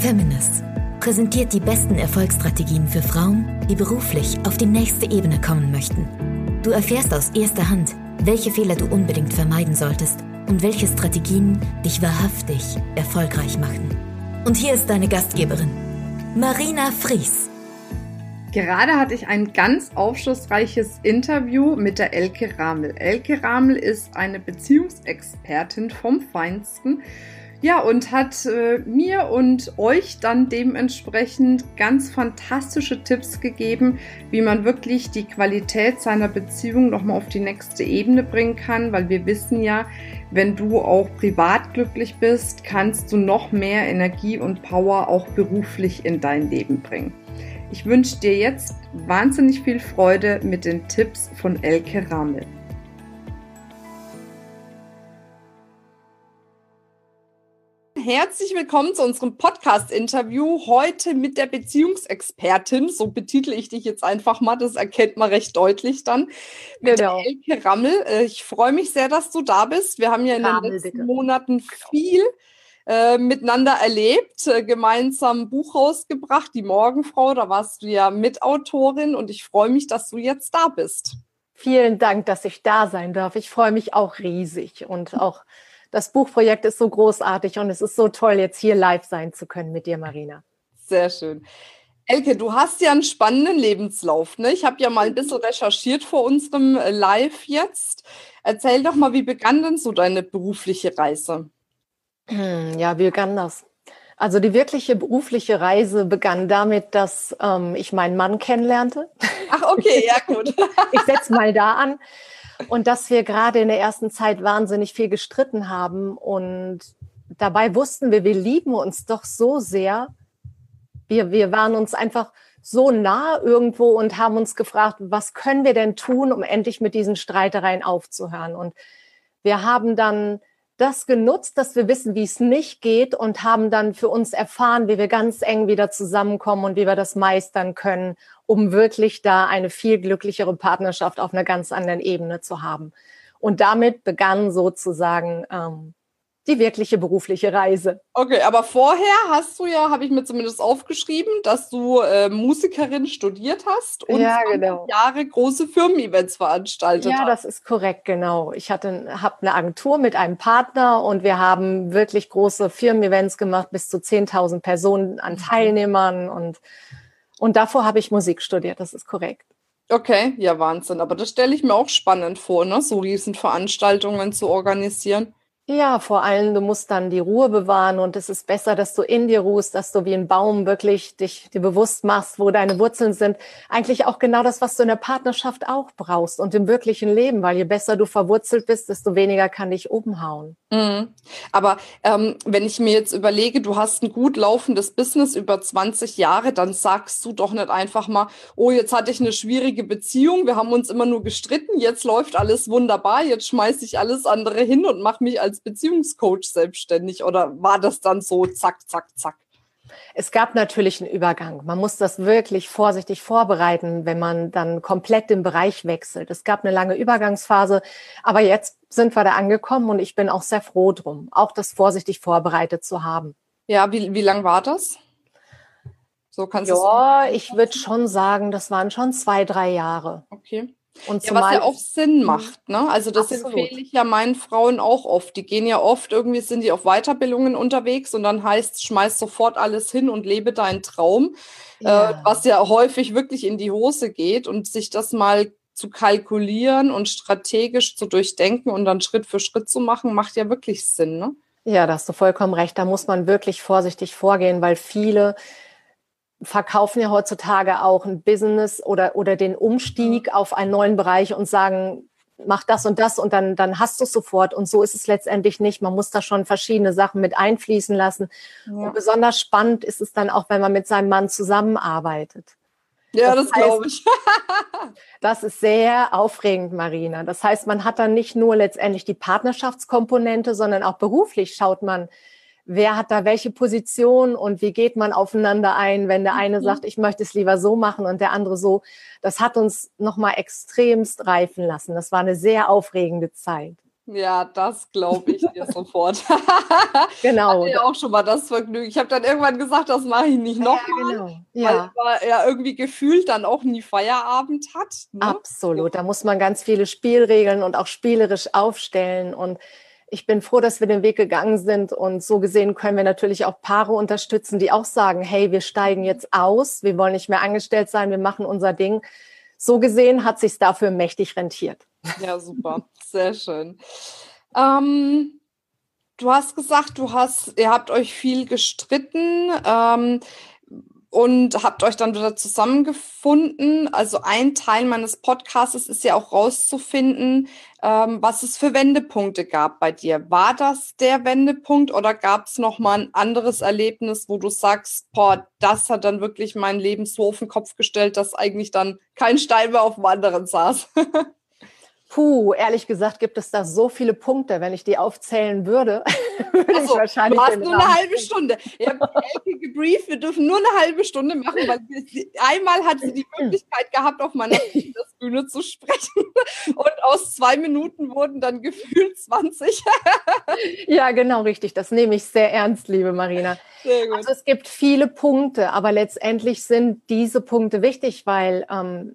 Feminist präsentiert die besten Erfolgsstrategien für Frauen, die beruflich auf die nächste Ebene kommen möchten. Du erfährst aus erster Hand, welche Fehler du unbedingt vermeiden solltest und welche Strategien dich wahrhaftig erfolgreich machen. Und hier ist deine Gastgeberin, Marina Fries. Gerade hatte ich ein ganz aufschlussreiches Interview mit der Elke Ramel. Elke Ramel ist eine Beziehungsexpertin vom Feinsten. Ja, und hat äh, mir und euch dann dementsprechend ganz fantastische Tipps gegeben, wie man wirklich die Qualität seiner Beziehung nochmal auf die nächste Ebene bringen kann, weil wir wissen ja, wenn du auch privat glücklich bist, kannst du noch mehr Energie und Power auch beruflich in dein Leben bringen. Ich wünsche dir jetzt wahnsinnig viel Freude mit den Tipps von Elke Rammel. Herzlich willkommen zu unserem Podcast-Interview. Heute mit der Beziehungsexpertin. So betitel ich dich jetzt einfach mal. Das erkennt man recht deutlich dann. Mit genau. Elke Rammel. Äh, ich freue mich sehr, dass du da bist. Wir haben ja in Rammel, den letzten bitte. Monaten viel äh, miteinander erlebt, äh, gemeinsam ein Buch rausgebracht, Die Morgenfrau. Da warst du ja Mitautorin und ich freue mich, dass du jetzt da bist. Vielen Dank, dass ich da sein darf. Ich freue mich auch riesig und auch das Buchprojekt ist so großartig und es ist so toll, jetzt hier live sein zu können mit dir, Marina. Sehr schön. Elke, du hast ja einen spannenden Lebenslauf. Ne? Ich habe ja mal ein bisschen recherchiert vor unserem äh, Live jetzt. Erzähl doch mal, wie begann denn so deine berufliche Reise? Hm, ja, wie begann das? Also die wirkliche berufliche Reise begann damit, dass ähm, ich meinen Mann kennenlernte. Ach, okay, ja gut. ich setze mal da an. Und dass wir gerade in der ersten Zeit wahnsinnig viel gestritten haben. Und dabei wussten wir, wir lieben uns doch so sehr. Wir, wir waren uns einfach so nah irgendwo und haben uns gefragt, was können wir denn tun, um endlich mit diesen Streitereien aufzuhören? Und wir haben dann das genutzt, dass wir wissen, wie es nicht geht und haben dann für uns erfahren, wie wir ganz eng wieder zusammenkommen und wie wir das meistern können, um wirklich da eine viel glücklichere Partnerschaft auf einer ganz anderen Ebene zu haben. Und damit begann sozusagen ähm, die wirkliche berufliche Reise. Okay, aber vorher hast du ja, habe ich mir zumindest aufgeschrieben, dass du äh, Musikerin studiert hast und ja, genau. Jahre große Firmen-Events veranstaltet Ja, hast. das ist korrekt, genau. Ich hatte habe eine Agentur mit einem Partner und wir haben wirklich große Firmen-Events gemacht, bis zu 10.000 Personen an mhm. Teilnehmern und und davor habe ich Musik studiert, das ist korrekt. Okay, ja, Wahnsinn. Aber das stelle ich mir auch spannend vor, ne? so Riesenveranstaltungen zu organisieren. Ja, vor allem, du musst dann die Ruhe bewahren und es ist besser, dass du in dir ruhst, dass du wie ein Baum wirklich dich dir bewusst machst, wo deine Wurzeln sind. Eigentlich auch genau das, was du in der Partnerschaft auch brauchst und im wirklichen Leben, weil je besser du verwurzelt bist, desto weniger kann dich umhauen. Mhm. Aber ähm, wenn ich mir jetzt überlege, du hast ein gut laufendes Business über 20 Jahre, dann sagst du doch nicht einfach mal, oh, jetzt hatte ich eine schwierige Beziehung, wir haben uns immer nur gestritten, jetzt läuft alles wunderbar, jetzt schmeiße ich alles andere hin und mache mich als Beziehungscoach selbstständig oder war das dann so zack, zack, zack? Es gab natürlich einen Übergang. Man muss das wirklich vorsichtig vorbereiten, wenn man dann komplett den Bereich wechselt. Es gab eine lange Übergangsphase, aber jetzt sind wir da angekommen und ich bin auch sehr froh drum, auch das vorsichtig vorbereitet zu haben. Ja, wie, wie lang war das? So kannst ja, ich würde schon sagen, das waren schon zwei, drei Jahre. Okay. Und ja, was ja auch Sinn mhm. macht, ne? Also das Absolut. empfehle ich ja meinen Frauen auch oft. Die gehen ja oft, irgendwie sind die auf Weiterbildungen unterwegs und dann heißt, schmeiß sofort alles hin und lebe deinen Traum, äh, ja. äh, was ja häufig wirklich in die Hose geht und sich das mal zu kalkulieren und strategisch zu durchdenken und dann Schritt für Schritt zu machen, macht ja wirklich Sinn, ne? Ja, da hast du vollkommen recht. Da muss man wirklich vorsichtig vorgehen, weil viele verkaufen ja heutzutage auch ein Business oder, oder den Umstieg mhm. auf einen neuen Bereich und sagen, mach das und das und dann, dann hast du es sofort. Und so ist es letztendlich nicht. Man muss da schon verschiedene Sachen mit einfließen lassen. Ja. Und besonders spannend ist es dann auch, wenn man mit seinem Mann zusammenarbeitet. Ja, das, das glaube ich. das ist sehr aufregend, Marina. Das heißt, man hat dann nicht nur letztendlich die Partnerschaftskomponente, sondern auch beruflich schaut man, wer hat da welche Position und wie geht man aufeinander ein, wenn der eine mhm. sagt, ich möchte es lieber so machen und der andere so. Das hat uns nochmal extremst reifen lassen. Das war eine sehr aufregende Zeit. Ja, das glaube ich dir sofort. genau. Ich hatte ja auch schon mal das Vergnügen. Ich habe dann irgendwann gesagt, das mache ich nicht nochmal. Ja, genau. ja. Weil er irgendwie gefühlt dann auch nie Feierabend hat. Ne? Absolut. Da muss man ganz viele Spielregeln und auch spielerisch aufstellen. Und ich bin froh, dass wir den Weg gegangen sind. Und so gesehen können wir natürlich auch Paare unterstützen, die auch sagen, hey, wir steigen jetzt aus, wir wollen nicht mehr angestellt sein, wir machen unser Ding. So gesehen hat sich dafür mächtig rentiert. Ja, super. Sehr schön. Ähm, du hast gesagt, du hast, ihr habt euch viel gestritten. Ähm, und habt euch dann wieder zusammengefunden. Also ein Teil meines Podcasts ist ja auch rauszufinden, ähm, was es für Wendepunkte gab bei dir. War das der Wendepunkt oder gab es noch mal ein anderes Erlebnis, wo du sagst, boah, das hat dann wirklich mein Leben so auf den Kopf gestellt, dass eigentlich dann kein Stein mehr auf dem anderen saß? Puh, ehrlich gesagt gibt es da so viele Punkte. Wenn ich die aufzählen würde, würde also, ich wahrscheinlich. Du hast nur eine halbe Stunde. Ich habe Elke gebrieft, wir dürfen nur eine halbe Stunde machen, weil sie, einmal hat sie die Möglichkeit gehabt, auf meiner Bühne zu sprechen. Und aus zwei Minuten wurden dann gefühlt 20. ja, genau richtig. Das nehme ich sehr ernst, liebe Marina. Sehr gut. Also es gibt viele Punkte, aber letztendlich sind diese Punkte wichtig, weil ähm,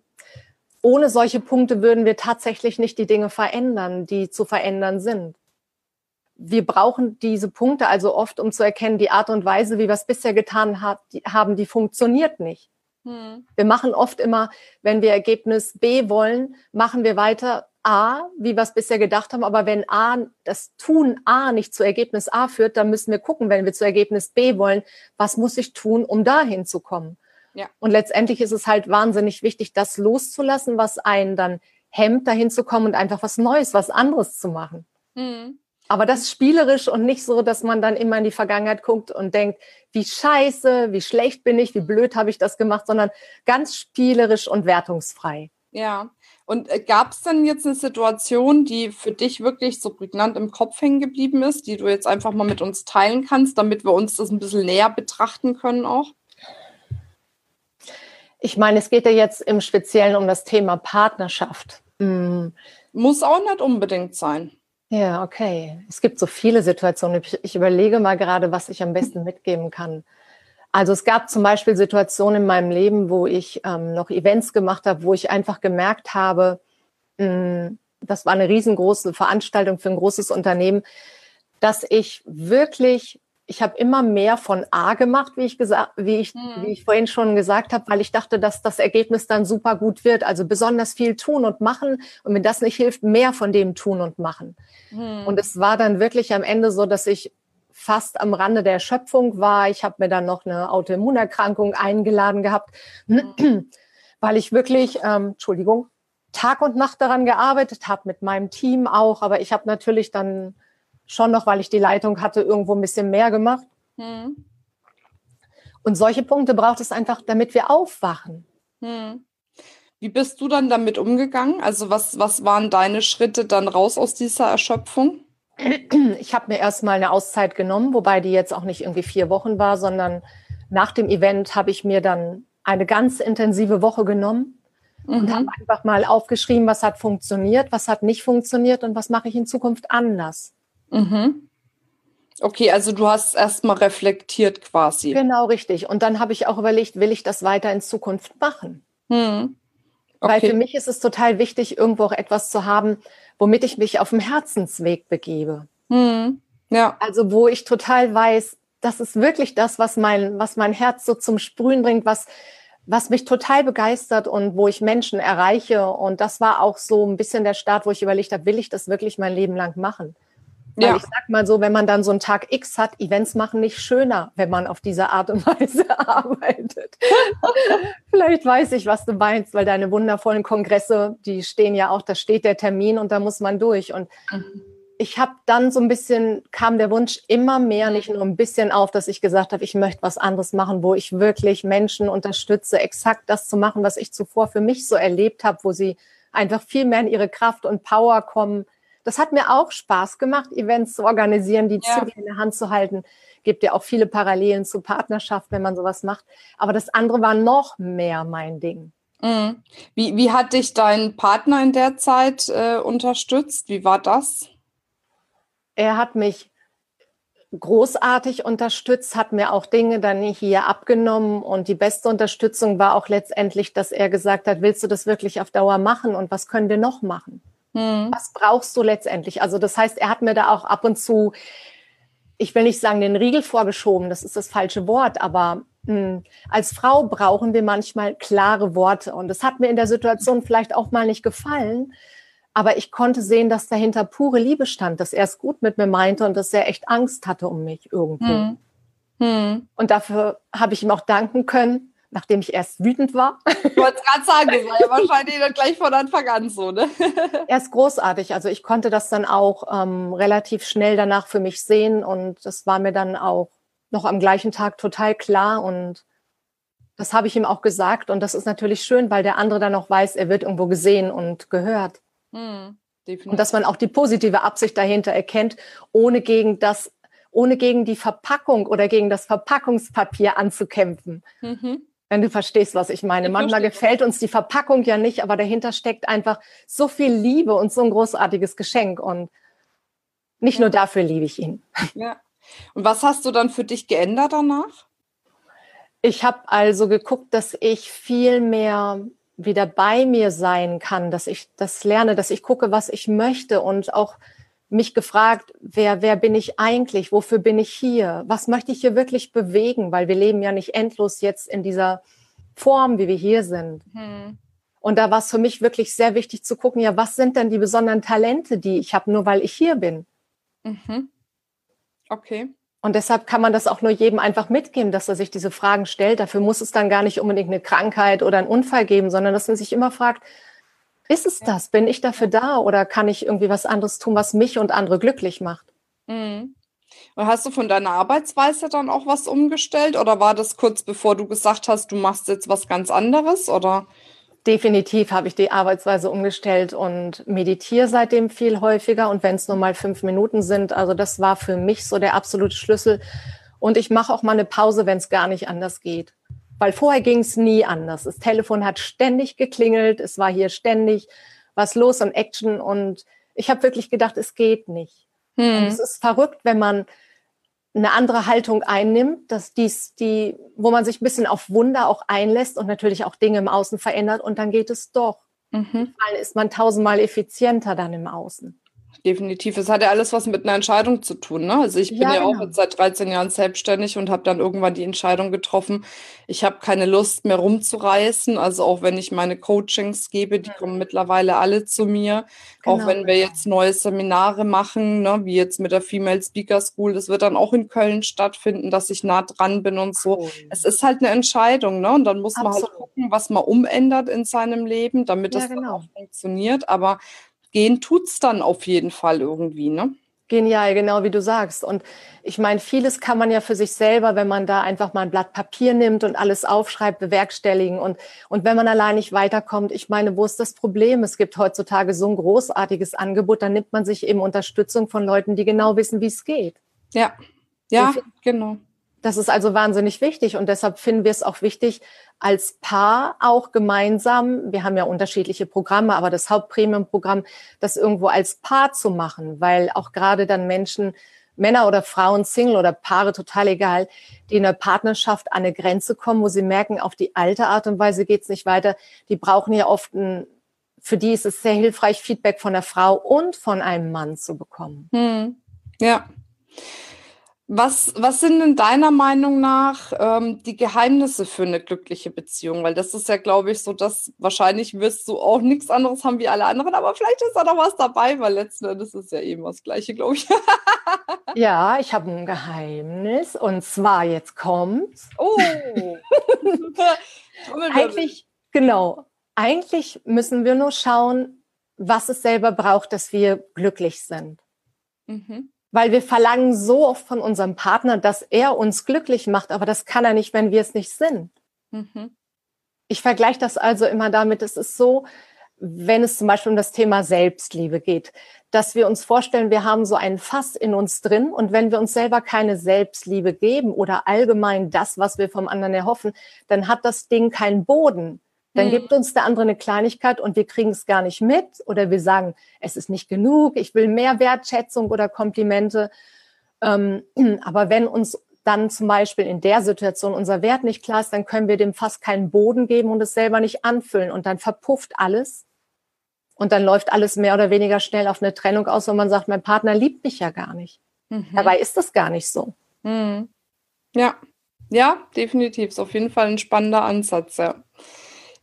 ohne solche Punkte würden wir tatsächlich nicht die Dinge verändern, die zu verändern sind. Wir brauchen diese Punkte also oft, um zu erkennen, die Art und Weise, wie wir es bisher getan hat, die, haben, die funktioniert nicht. Hm. Wir machen oft immer, wenn wir Ergebnis B wollen, machen wir weiter A, wie wir es bisher gedacht haben. Aber wenn A, das Tun A nicht zu Ergebnis A führt, dann müssen wir gucken, wenn wir zu Ergebnis B wollen, was muss ich tun, um dahin zu kommen? Ja. Und letztendlich ist es halt wahnsinnig wichtig, das loszulassen, was einen dann hemmt, dahin zu kommen und einfach was Neues, was anderes zu machen. Mhm. Aber das spielerisch und nicht so, dass man dann immer in die Vergangenheit guckt und denkt, wie scheiße, wie schlecht bin ich, wie blöd habe ich das gemacht, sondern ganz spielerisch und wertungsfrei. Ja. Und äh, gab es denn jetzt eine Situation, die für dich wirklich so prägnant im Kopf hängen geblieben ist, die du jetzt einfach mal mit uns teilen kannst, damit wir uns das ein bisschen näher betrachten können auch? Ich meine, es geht ja jetzt im Speziellen um das Thema Partnerschaft. Mm. Muss auch nicht unbedingt sein. Ja, okay. Es gibt so viele Situationen. Ich, ich, überlege mal gerade, was ich am besten mitgeben kann. Also es gab zum Beispiel Situationen in meinem Leben, wo ich ähm, noch Events gemacht habe, wo ich einfach gemerkt habe, mh, mm, das war eine riesengroße Veranstaltung für ein großes Unternehmen, dass ich wirklich ich habe immer mehr von A gemacht, wie ich gesagt, wie ich, mhm. wie ich vorhin schon gesagt habe, weil ich dachte, dass das Ergebnis dann super gut wird. Also besonders viel tun und machen. Und wenn das nicht hilft, mehr von dem tun und machen. Mhm. Und es war dann wirklich am Ende so, dass ich fast am Rande der Schöpfung war. Ich habe mir dann noch eine Autoimmunerkrankung eingeladen gehabt, mhm. weil ich wirklich, ähm, Entschuldigung, Tag und Nacht daran gearbeitet habe, mit meinem Team auch. Aber ich habe natürlich dann schon noch, weil ich die Leitung hatte, irgendwo ein bisschen mehr gemacht. Hm. Und solche Punkte braucht es einfach, damit wir aufwachen. Hm. Wie bist du dann damit umgegangen? Also was, was waren deine Schritte dann raus aus dieser Erschöpfung? Ich habe mir erstmal eine Auszeit genommen, wobei die jetzt auch nicht irgendwie vier Wochen war, sondern nach dem Event habe ich mir dann eine ganz intensive Woche genommen mhm. und habe einfach mal aufgeschrieben, was hat funktioniert, was hat nicht funktioniert und was mache ich in Zukunft anders. Mhm. Okay, also du hast erstmal reflektiert quasi. Genau, richtig. Und dann habe ich auch überlegt, will ich das weiter in Zukunft machen? Hm. Okay. Weil für mich ist es total wichtig, irgendwo auch etwas zu haben, womit ich mich auf dem Herzensweg begebe. Hm. Ja. Also wo ich total weiß, das ist wirklich das, was mein, was mein Herz so zum Sprühen bringt, was, was mich total begeistert und wo ich Menschen erreiche. Und das war auch so ein bisschen der Start, wo ich überlegt habe, will ich das wirklich mein Leben lang machen? Weil ja. ich sag mal so, wenn man dann so einen Tag X hat, Events machen nicht schöner, wenn man auf diese Art und Weise arbeitet. Vielleicht weiß ich, was du meinst, weil deine wundervollen Kongresse, die stehen ja auch, da steht der Termin und da muss man durch. Und mhm. ich habe dann so ein bisschen, kam der Wunsch immer mehr, nicht nur ein bisschen auf, dass ich gesagt habe, ich möchte was anderes machen, wo ich wirklich Menschen unterstütze, exakt das zu machen, was ich zuvor für mich so erlebt habe, wo sie einfach viel mehr in ihre Kraft und Power kommen das hat mir auch Spaß gemacht, Events zu organisieren, die ja. Züge in der Hand zu halten. Gibt ja auch viele Parallelen zu Partnerschaft, wenn man sowas macht. Aber das andere war noch mehr mein Ding. Mhm. Wie, wie hat dich dein Partner in der Zeit äh, unterstützt? Wie war das? er hat mich großartig unterstützt, hat mir auch Dinge dann hier abgenommen und die beste Unterstützung war auch letztendlich, dass er gesagt hat, willst du das wirklich auf Dauer machen und was können wir noch machen? Hm. Was brauchst du letztendlich? Also das heißt, er hat mir da auch ab und zu, ich will nicht sagen, den Riegel vorgeschoben, das ist das falsche Wort, aber mh, hm, als Frau brauchen wir manchmal klare Worte und das hat mir in der Situation vielleicht auch mal nicht gefallen, aber ich konnte sehen, dass dahinter pure Liebe stand, dass er es gut mit mir meinte und dass er echt Angst hatte um mich irgendwo. Hm. Hm. Und dafür habe ich ihm auch danken können, nachdem ich erst wütend war. Ich wollte gerade sagen, das war ja wahrscheinlich dann gleich von Anfang an so, ne? er ist großartig. Also ich konnte das dann auch ähm, relativ schnell danach für mich sehen und das war mir dann auch noch am gleichen Tag total klar und das habe ich ihm auch gesagt und das ist natürlich schön, weil der andere dann auch weiß, er wird irgendwo gesehen und gehört. Mhm, und dass man auch die positive Absicht dahinter erkennt, ohne gegen das, ohne gegen die Verpackung oder gegen das Verpackungspapier anzukämpfen. Mhm. Wenn du verstehst, was ich meine. Ich Manchmal gefällt uns die Verpackung ja nicht, aber dahinter steckt einfach so viel Liebe und so ein großartiges Geschenk. Und nicht ja. nur dafür liebe ich ihn. Ja. Und was hast du dann für dich geändert danach? Ich habe also geguckt, dass ich viel mehr wieder bei mir sein kann, dass ich das lerne, dass ich gucke, was ich möchte und auch mich gefragt, wer, wer bin ich eigentlich? Wofür bin ich hier? Was möchte ich hier wirklich bewegen? Weil wir leben ja nicht endlos jetzt in dieser Form, wie wir hier sind. Hm. Und da war es für mich wirklich sehr wichtig zu gucken, ja, was sind denn die besonderen Talente, die ich habe, nur weil ich hier bin? Mhm. Okay. Und deshalb kann man das auch nur jedem einfach mitgeben, dass er sich diese Fragen stellt. Dafür muss es dann gar nicht unbedingt eine Krankheit oder einen Unfall geben, sondern dass man sich immer fragt, ist es das? Bin ich dafür da oder kann ich irgendwie was anderes tun, was mich und andere glücklich macht? Mhm. Und hast du von deiner Arbeitsweise dann auch was umgestellt oder war das kurz bevor du gesagt hast, du machst jetzt was ganz anderes oder? Definitiv habe ich die Arbeitsweise umgestellt und meditiere seitdem viel häufiger. Und wenn es nur mal fünf Minuten sind, also das war für mich so der absolute Schlüssel. Und ich mache auch mal eine Pause, wenn es gar nicht anders geht. Weil vorher ging es nie anders. Das Telefon hat ständig geklingelt, es war hier ständig was los und Action. Und ich habe wirklich gedacht, es geht nicht. Hm. es ist verrückt, wenn man eine andere Haltung einnimmt, dass dies die, wo man sich ein bisschen auf Wunder auch einlässt und natürlich auch Dinge im Außen verändert und dann geht es doch. Mhm. Dann ist man tausendmal effizienter dann im Außen definitiv. Es hat ja alles was mit einer Entscheidung zu tun. Ne? Also ich bin ja, ja genau. auch seit 13 Jahren selbstständig und habe dann irgendwann die Entscheidung getroffen, ich habe keine Lust mehr rumzureißen. Also auch wenn ich meine Coachings gebe, die kommen mittlerweile alle zu mir. Genau. Auch wenn wir jetzt neue Seminare machen, ne? wie jetzt mit der Female Speaker School, das wird dann auch in Köln stattfinden, dass ich nah dran bin und so. Cool. Es ist halt eine Entscheidung, ne? Und dann muss Absolut. man halt gucken, was man umändert in seinem Leben, damit ja, das genau. dann auch funktioniert. Aber gehen tut's dann auf jeden Fall irgendwie, ne? Genial, genau wie du sagst. Und ich meine, vieles kann man ja für sich selber, wenn man da einfach mal ein Blatt Papier nimmt und alles aufschreibt, bewerkstelligen. Und, und wenn man allein nicht weiterkommt, ich meine, wo ist das Problem? Es gibt heutzutage so ein großartiges Angebot, dann nimmt man sich eben Unterstützung von Leuten, die genau wissen, wie es geht. Ja, ja, genau. Das ist also wahnsinnig wichtig und deshalb finden wir es auch wichtig, als Paar auch gemeinsam, wir haben ja unterschiedliche Programme, aber das Hauptpremium-Programm, das irgendwo als Paar zu machen, weil auch gerade dann Menschen, Männer oder Frauen, Single oder Paare, total egal, die in der Partnerschaft an eine Grenze kommen, wo sie merken, auf die alte Art und Weise geht's nicht weiter. Die brauchen ja oft ein, für die ist es sehr hilfreich, Feedback von der Frau und von einem Mann zu bekommen. Hm. Ja. Was, was sind denn deiner Meinung nach ähm, die Geheimnisse für eine glückliche Beziehung? Weil das ist ja, glaube ich, so, dass wahrscheinlich wirst du auch nichts anderes haben wie alle anderen, aber vielleicht ist da noch was dabei, weil letzten Endes ist ja eben das Gleiche, glaube ich. ja, ich habe ein Geheimnis und zwar jetzt kommt's. Oh! eigentlich, genau. Eigentlich müssen wir nur schauen, was es selber braucht, dass wir glücklich sind. Mhm weil wir verlangen so oft von unserem Partner, dass er uns glücklich macht, aber das kann er nicht, wenn wir es nicht sind. Mhm. Ich vergleiche das also immer damit, es ist so, wenn es zum Beispiel um das Thema Selbstliebe geht, dass wir uns vorstellen, wir haben so ein Fass in uns drin und wenn wir uns selber keine Selbstliebe geben oder allgemein das, was wir vom anderen erhoffen, dann hat das Ding keinen Boden. Dann mhm. gibt uns der andere eine Kleinigkeit und wir kriegen es gar nicht mit oder wir sagen, es ist nicht genug, ich will mehr Wertschätzung oder Komplimente. Ähm, aber wenn uns dann zum Beispiel in der Situation unser Wert nicht klar ist, dann können wir dem fast keinen Boden geben und es selber nicht anfüllen und dann verpufft alles. Und dann läuft alles mehr oder weniger schnell auf eine Trennung aus, wenn man sagt, mein Partner liebt mich ja gar nicht. Mhm. Dabei ist das gar nicht so. Mhm. Ja, ja, definitiv. Ist auf jeden Fall ein spannender Ansatz, ja.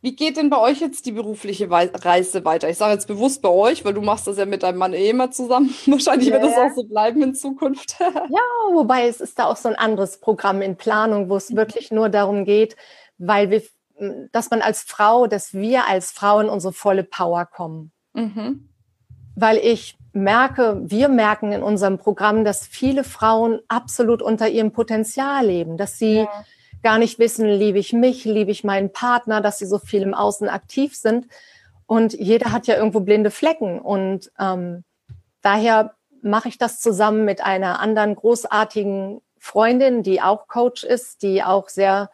Wie geht denn bei euch jetzt die berufliche Reise weiter? Ich sage jetzt bewusst bei euch, weil du machst das ja mit deinem Mann eh immer zusammen. Wahrscheinlich yeah. wird das auch so bleiben in Zukunft. ja, wobei es ist da auch so ein anderes Programm in Planung, wo es mhm. wirklich nur darum geht, weil wir, dass man als Frau, dass wir als Frauen unsere volle Power kommen. Mhm. Weil ich merke, wir merken in unserem Programm, dass viele Frauen absolut unter ihrem Potenzial leben, dass sie ja gar nicht wissen, liebe ich mich, liebe ich meinen Partner, dass sie so viel im Außen aktiv sind. Und jeder hat ja irgendwo blinde Flecken. Und ähm, daher mache ich das zusammen mit einer anderen großartigen Freundin, die auch Coach ist, die auch sehr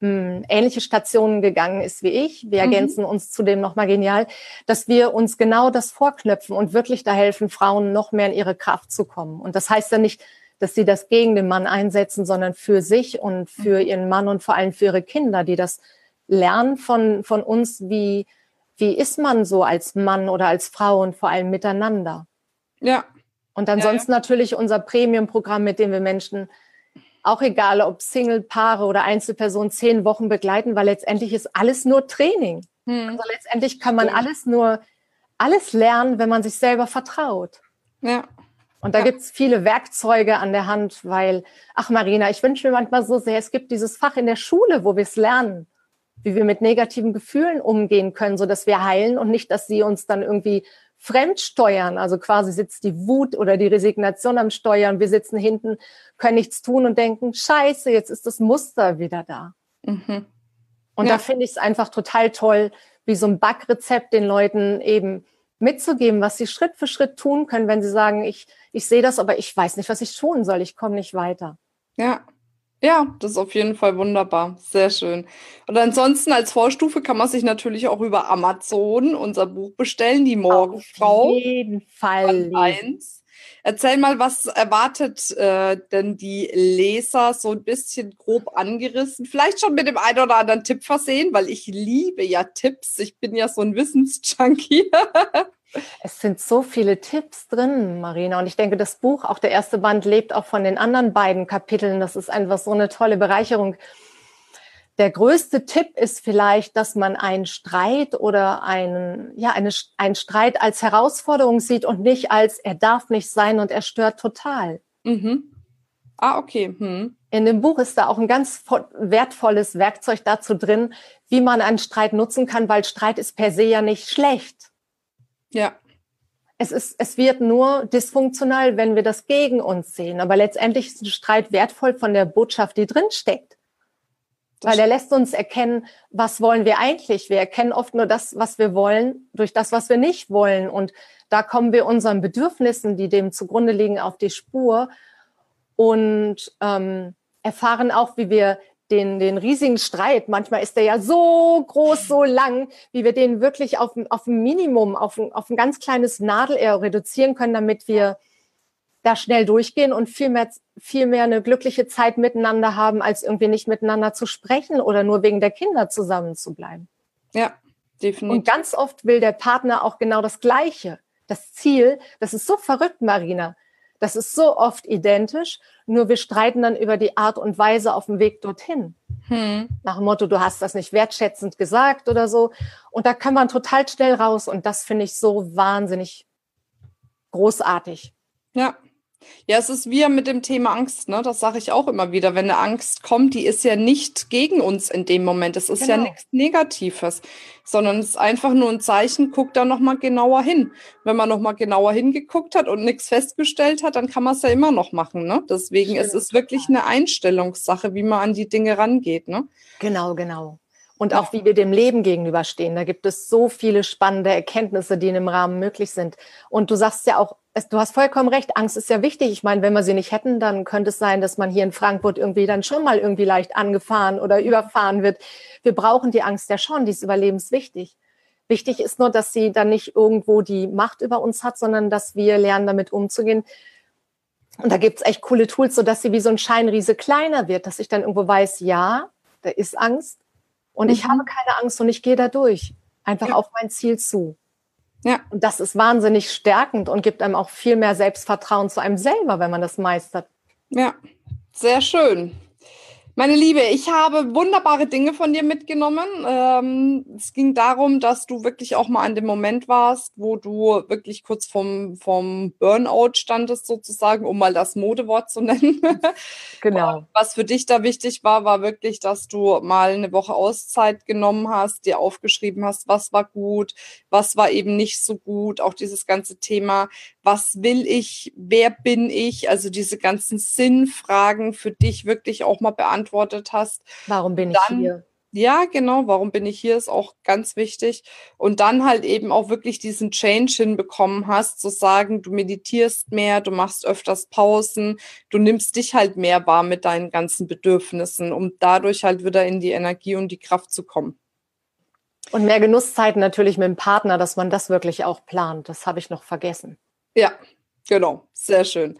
mh, hm, ähnliche Stationen gegangen ist wie ich. Wir mhm. ergänzen uns zudem nochmal genial, dass wir uns genau das vorknöpfen und wirklich da helfen, Frauen noch mehr in ihre Kraft zu kommen. Und das heißt ja nicht, dass sie das gegen den Mann einsetzen, sondern für sich und für mhm. ihren Mann und vor allem für ihre Kinder, die das lernen von, von uns, wie, wie ist man so als Mann oder als Frau und vor allem miteinander. Ja. Und ansonsten ja, ja. natürlich unser Premium-Programm, mit dem wir Menschen, auch egal ob Single-Paare oder Einzelpersonen, zehn Wochen begleiten, weil letztendlich ist alles nur Training. Hm. Also letztendlich kann man alles nur, alles lernen, wenn man sich selber vertraut. Ja. Und da ja. gibt's viele Werkzeuge an der Hand, weil, ach Marina, ich wünsche mir manchmal so sehr, es gibt dieses Fach in der Schule, wo wir es lernen, wie wir mit negativen Gefühlen umgehen können, so dass wir heilen und nicht, dass sie uns dann irgendwie fremd steuern. Also quasi sitzt die Wut oder die Resignation am Steuer und wir sitzen hinten, können nichts tun und denken, scheiße, jetzt ist das Muster wieder da. Mhm. Und ja. da finde ich es einfach total toll, wie so ein Backrezept den Leuten eben mitzugeben, was sie Schritt für Schritt tun können, wenn sie sagen, ich, ich sehe das, aber ich weiß nicht, was ich tun soll, ich komme nicht weiter. Ja. Ja, das ist auf jeden Fall wunderbar. Sehr schön. Und ansonsten als Vorstufe kann man sich natürlich auch über Amazon unser Buch bestellen, die Morgenfrau. Auf jeden Fall. Eins. Erzähl mal, was erwartet äh, denn die Leser so ein bisschen grob angerissen? Vielleicht schon mit dem einen oder anderen Tipp versehen, weil ich liebe ja Tipps. Ich bin ja so ein Wissensjunkie. es sind so viele Tipps drin, Marina. Und ich denke, das Buch, auch der erste Band, lebt auch von den anderen beiden Kapiteln. Das ist einfach so eine tolle Bereicherung. Der größte Tipp ist vielleicht, dass man einen Streit oder einen, ja, eine, einen Streit als Herausforderung sieht und nicht als, er darf nicht sein und er stört total. Mhm. Ah, okay. Hm. In dem Buch ist da auch ein ganz wertvolles Werkzeug dazu drin, wie man einen Streit nutzen kann, weil Streit ist per se ja nicht schlecht. Ja. Es, ist, es wird nur dysfunktional, wenn wir das gegen uns sehen. Aber letztendlich ist ein Streit wertvoll von der Botschaft, die drin steckt. Weil er lässt uns erkennen, was wollen wir eigentlich. Wir erkennen oft nur das, was wir wollen, durch das, was wir nicht wollen. Und da kommen wir unseren Bedürfnissen, die dem zugrunde liegen, auf die Spur und ähm, erfahren auch, wie wir den, den riesigen Streit, manchmal ist der ja so groß, so lang, wie wir den wirklich auf, auf ein Minimum, auf ein, auf ein ganz kleines Nadelöhr reduzieren können, damit wir da schnell durchgehen und viel mehr, viel mehr eine glückliche Zeit miteinander haben, als irgendwie nicht miteinander zu sprechen oder nur wegen der Kinder zusammen zu bleiben. Ja, definitiv. Und ganz oft will der Partner auch genau das Gleiche. Das Ziel, das ist so verrückt, Marina. Das ist so oft identisch, nur wir streiten dann über die Art und Weise auf dem Weg dorthin. Hm. Nach dem Motto, du hast das nicht wertschätzend gesagt oder so. Und da kann man total schnell raus. Und das finde ich so wahnsinnig großartig. Ja, ja, es ist wie mit dem Thema Angst, ne? Das sage ich auch immer wieder. Wenn eine Angst kommt, die ist ja nicht gegen uns in dem Moment. Es ist genau. ja nichts Negatives, sondern es ist einfach nur ein Zeichen, guck da nochmal genauer hin. Wenn man nochmal genauer hingeguckt hat und nichts festgestellt hat, dann kann man es ja immer noch machen, ne? Deswegen Stimmt. es ist wirklich eine Einstellungssache, wie man an die Dinge rangeht, ne? Genau, genau. Und auch wie wir dem Leben gegenüberstehen. Da gibt es so viele spannende Erkenntnisse, die in dem Rahmen möglich sind. Und du sagst ja auch, du hast vollkommen recht, Angst ist ja wichtig. Ich meine, wenn wir sie nicht hätten, dann könnte es sein, dass man hier in Frankfurt irgendwie dann schon mal irgendwie leicht angefahren oder überfahren wird. Wir brauchen die Angst ja schon, die ist überlebenswichtig. Wichtig ist nur, dass sie dann nicht irgendwo die Macht über uns hat, sondern dass wir lernen, damit umzugehen. Und da gibt es echt coole Tools, sodass sie wie so ein Scheinriese kleiner wird, dass ich dann irgendwo weiß, ja, da ist Angst, und mhm. ich habe keine Angst und ich gehe da durch. Einfach ja. auf mein Ziel zu. Ja. Und das ist wahnsinnig stärkend und gibt einem auch viel mehr Selbstvertrauen zu einem selber, wenn man das meistert. Ja, sehr schön. Meine Liebe, ich habe wunderbare Dinge von dir mitgenommen. Ähm, es ging darum, dass du wirklich auch mal an dem Moment warst, wo du wirklich kurz vom, vom Burnout standest, sozusagen, um mal das Modewort zu nennen. Genau. Was für dich da wichtig war, war wirklich, dass du mal eine Woche Auszeit genommen hast, dir aufgeschrieben hast, was war gut, was war eben nicht so gut. Auch dieses ganze Thema, was will ich, wer bin ich, also diese ganzen Sinnfragen für dich wirklich auch mal beantwortet hast. Warum bin dann, ich hier? Ja, genau, warum bin ich hier, ist auch ganz wichtig. Und dann halt eben auch wirklich diesen Change hinbekommen hast, zu sagen, du meditierst mehr, du machst öfters Pausen, du nimmst dich halt mehr wahr mit deinen ganzen Bedürfnissen, um dadurch halt wieder in die Energie und die Kraft zu kommen. Und mehr Genusszeiten natürlich mit dem Partner, dass man das wirklich auch plant. Das habe ich noch vergessen. Ja, genau. Sehr schön.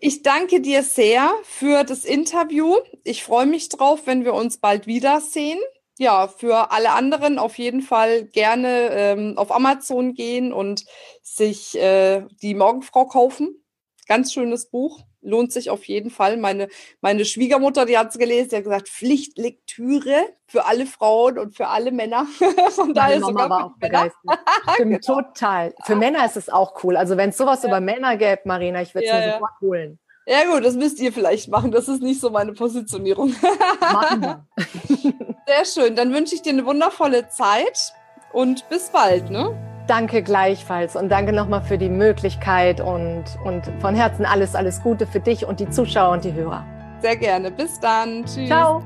Ich danke dir sehr für das Interview. Ich freue mich drauf, wenn wir uns bald wiedersehen. Ja, für alle anderen auf jeden Fall gerne ähm, auf Amazon gehen und sich äh, die Morgenfrau kaufen. Ganz schönes Buch lohnt sich auf jeden Fall. Meine, meine Schwiegermutter, die hat es gelesen, die hat gesagt, Pflichtlektüre für alle Frauen und für alle Männer. Von daher Mama war auch begeistert. Stimmt, genau. total. Für Männer ist es auch cool. Also wenn es sowas ja. über Männer gäbe, Marina, ich würde es ja, mir ja. sofort holen. Ja gut, das müsst ihr vielleicht machen. Das ist nicht so meine Positionierung. Machen wir. Sehr schön. Dann wünsche ich dir eine wundervolle Zeit und bis bald. Ne? Danke gleichfalls und danke nochmal für die Möglichkeit und, und von Herzen alles, alles Gute für dich und die Zuschauer und die Hörer. Sehr gerne. Bis dann. Tschüss. Ciao.